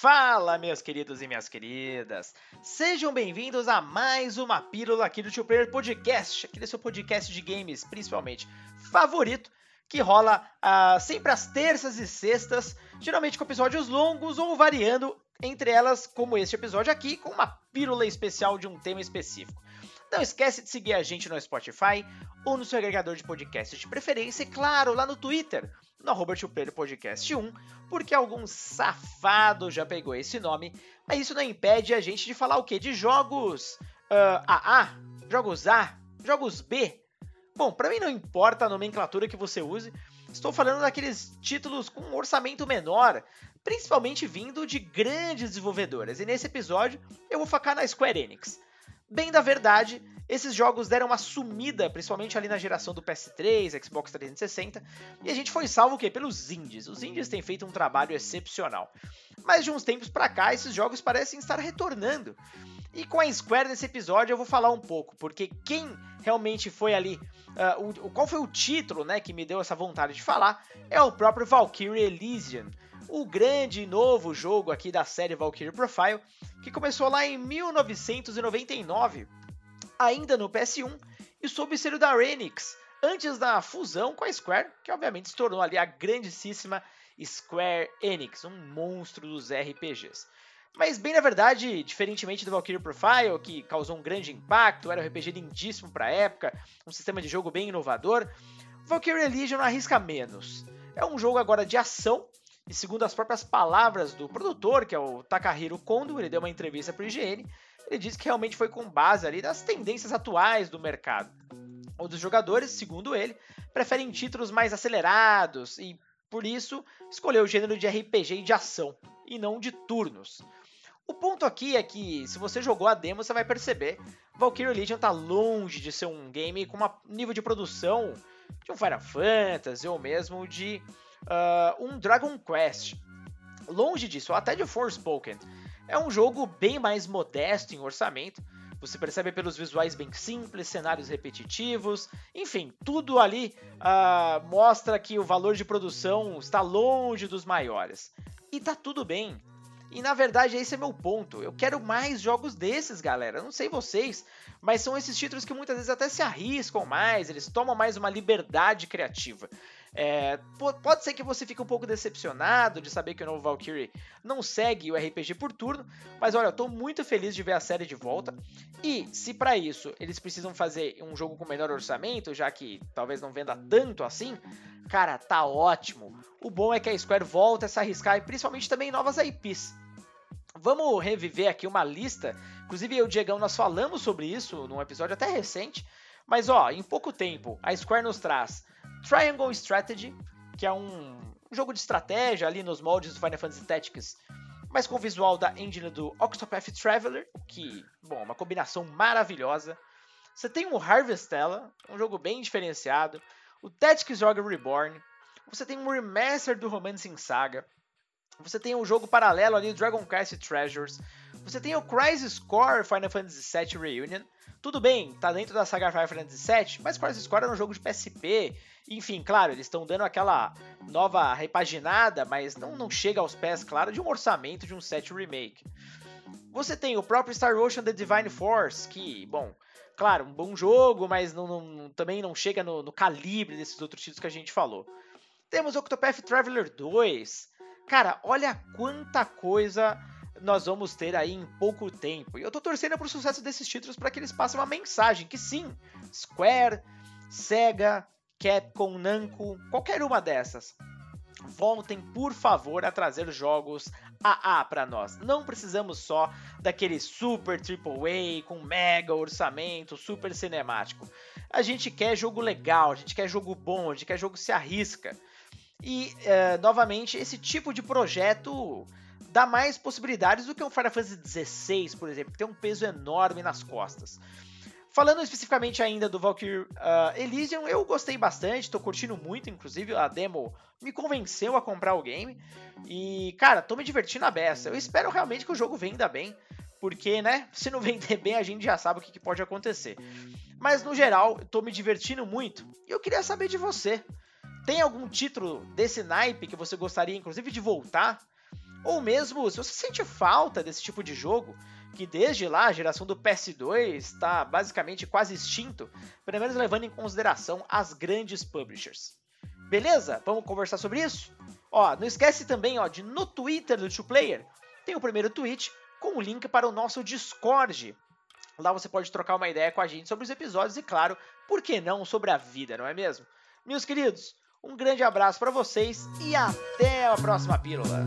Fala, meus queridos e minhas queridas! Sejam bem-vindos a mais uma pílula aqui do Tio Player Podcast, aquele seu podcast de games, principalmente favorito, que rola uh, sempre às terças e sextas, geralmente com episódios longos ou variando entre elas, como este episódio aqui, com uma pílula especial de um tema específico. Não esquece de seguir a gente no Spotify ou no seu agregador de podcast de preferência e, claro, lá no Twitter, no arroba Podcast 1, porque algum safado já pegou esse nome, mas isso não impede a gente de falar o quê? De jogos uh, AA, jogos A, jogos B. Bom, para mim não importa a nomenclatura que você use, estou falando daqueles títulos com um orçamento menor, principalmente vindo de grandes desenvolvedoras, e nesse episódio eu vou focar na Square Enix. Bem da verdade, esses jogos deram uma sumida, principalmente ali na geração do PS3, Xbox 360, e a gente foi salvo o quê? Pelos indies. Os indies têm feito um trabalho excepcional. Mas de uns tempos para cá, esses jogos parecem estar retornando. E com a Square nesse episódio eu vou falar um pouco, porque quem realmente foi ali, uh, o, qual foi o título né, que me deu essa vontade de falar, é o próprio Valkyrie Elysian, o grande novo jogo aqui da série Valkyrie Profile, que começou lá em 1999, ainda no PS1, e sob ser da Enix, antes da fusão com a Square, que obviamente se tornou ali a grandíssima Square Enix, um monstro dos RPGs. Mas bem na verdade, diferentemente do Valkyrie Profile, que causou um grande impacto, era um RPG lindíssimo para a época, um sistema de jogo bem inovador, Valkyrie Legion arrisca menos. É um jogo agora de ação, e segundo as próprias palavras do produtor, que é o Takahiro Kondo, ele deu uma entrevista para o IGN, ele disse que realmente foi com base ali nas tendências atuais do mercado. Os jogadores, segundo ele, preferem títulos mais acelerados e, por isso, escolheu o gênero de RPG e de ação, e não de turnos. O ponto aqui é que, se você jogou a demo, você vai perceber Valkyrie Legion está longe de ser um game com um nível de produção de um Final Fantasy ou mesmo de uh, um Dragon Quest. Longe disso, até de Forspoken. É um jogo bem mais modesto em orçamento. Você percebe pelos visuais bem simples, cenários repetitivos, enfim, tudo ali uh, mostra que o valor de produção está longe dos maiores. E tá tudo bem. E na verdade esse é meu ponto. Eu quero mais jogos desses, galera. Não sei vocês, mas são esses títulos que muitas vezes até se arriscam mais, eles tomam mais uma liberdade criativa. É, pode ser que você fique um pouco decepcionado de saber que o novo Valkyrie não segue o RPG por turno, mas olha, eu tô muito feliz de ver a série de volta. E se para isso eles precisam fazer um jogo com menor orçamento, já que talvez não venda tanto assim, cara, tá ótimo. O bom é que a Square volta a se arriscar e principalmente também novas IPs. Vamos reviver aqui uma lista. Inclusive, eu e o Diegão nós falamos sobre isso num episódio até recente. Mas ó, em pouco tempo, a Square nos traz Triangle Strategy, que é um jogo de estratégia ali nos moldes do Final Fantasy Tactics, mas com o visual da engine do Octopath Traveler, que, bom, é uma combinação maravilhosa. Você tem o Harvestella, um jogo bem diferenciado, o Tactics Ogre Reborn, você tem um remaster do Romancing Saga, você tem um jogo paralelo ali, Dragon Quest Treasures, você tem o Crisis Core Final Fantasy VII Reunion, tudo bem, tá dentro da saga Final Fantasy VII, mas Crisis Core era um jogo de PSP. Enfim, claro, eles estão dando aquela nova repaginada, mas não, não chega aos pés, claro, de um orçamento de um set remake. Você tem o próprio Star Ocean The Divine Force, que, bom, claro, um bom jogo, mas não, não, também não chega no, no, calibre desses outros títulos que a gente falou. Temos Octopath Traveler 2. Cara, olha quanta coisa nós vamos ter aí em pouco tempo. E eu tô torcendo pro sucesso desses títulos para que eles passem uma mensagem que sim, Square, Sega, Capcom, Namco, qualquer uma dessas, voltem por favor a trazer jogos AA para nós. Não precisamos só daquele super AAA com mega orçamento, super cinemático. A gente quer jogo legal, a gente quer jogo bom, a gente quer jogo que se arrisca. E, uh, novamente, esse tipo de projeto dá mais possibilidades do que um Final Fantasy XVI, por exemplo, que tem um peso enorme nas costas. Falando especificamente ainda do Valkyrie uh, Elysium, eu gostei bastante, tô curtindo muito, inclusive a demo me convenceu a comprar o game. E, cara, tô me divertindo a beça. Eu espero realmente que o jogo venda bem, porque, né, se não vender bem, a gente já sabe o que, que pode acontecer. Mas, no geral, tô me divertindo muito e eu queria saber de você. Tem algum título desse naipe que você gostaria, inclusive, de voltar? Ou mesmo se você sente falta desse tipo de jogo, que desde lá a geração do PS2 está basicamente quase extinto, pelo menos levando em consideração as grandes publishers. Beleza? Vamos conversar sobre isso? Ó, não esquece também ó, de no Twitter do Two Player tem o primeiro tweet com o link para o nosso Discord. Lá você pode trocar uma ideia com a gente sobre os episódios e, claro, por que não sobre a vida, não é mesmo? Meus queridos, um grande abraço para vocês e até a próxima pílula.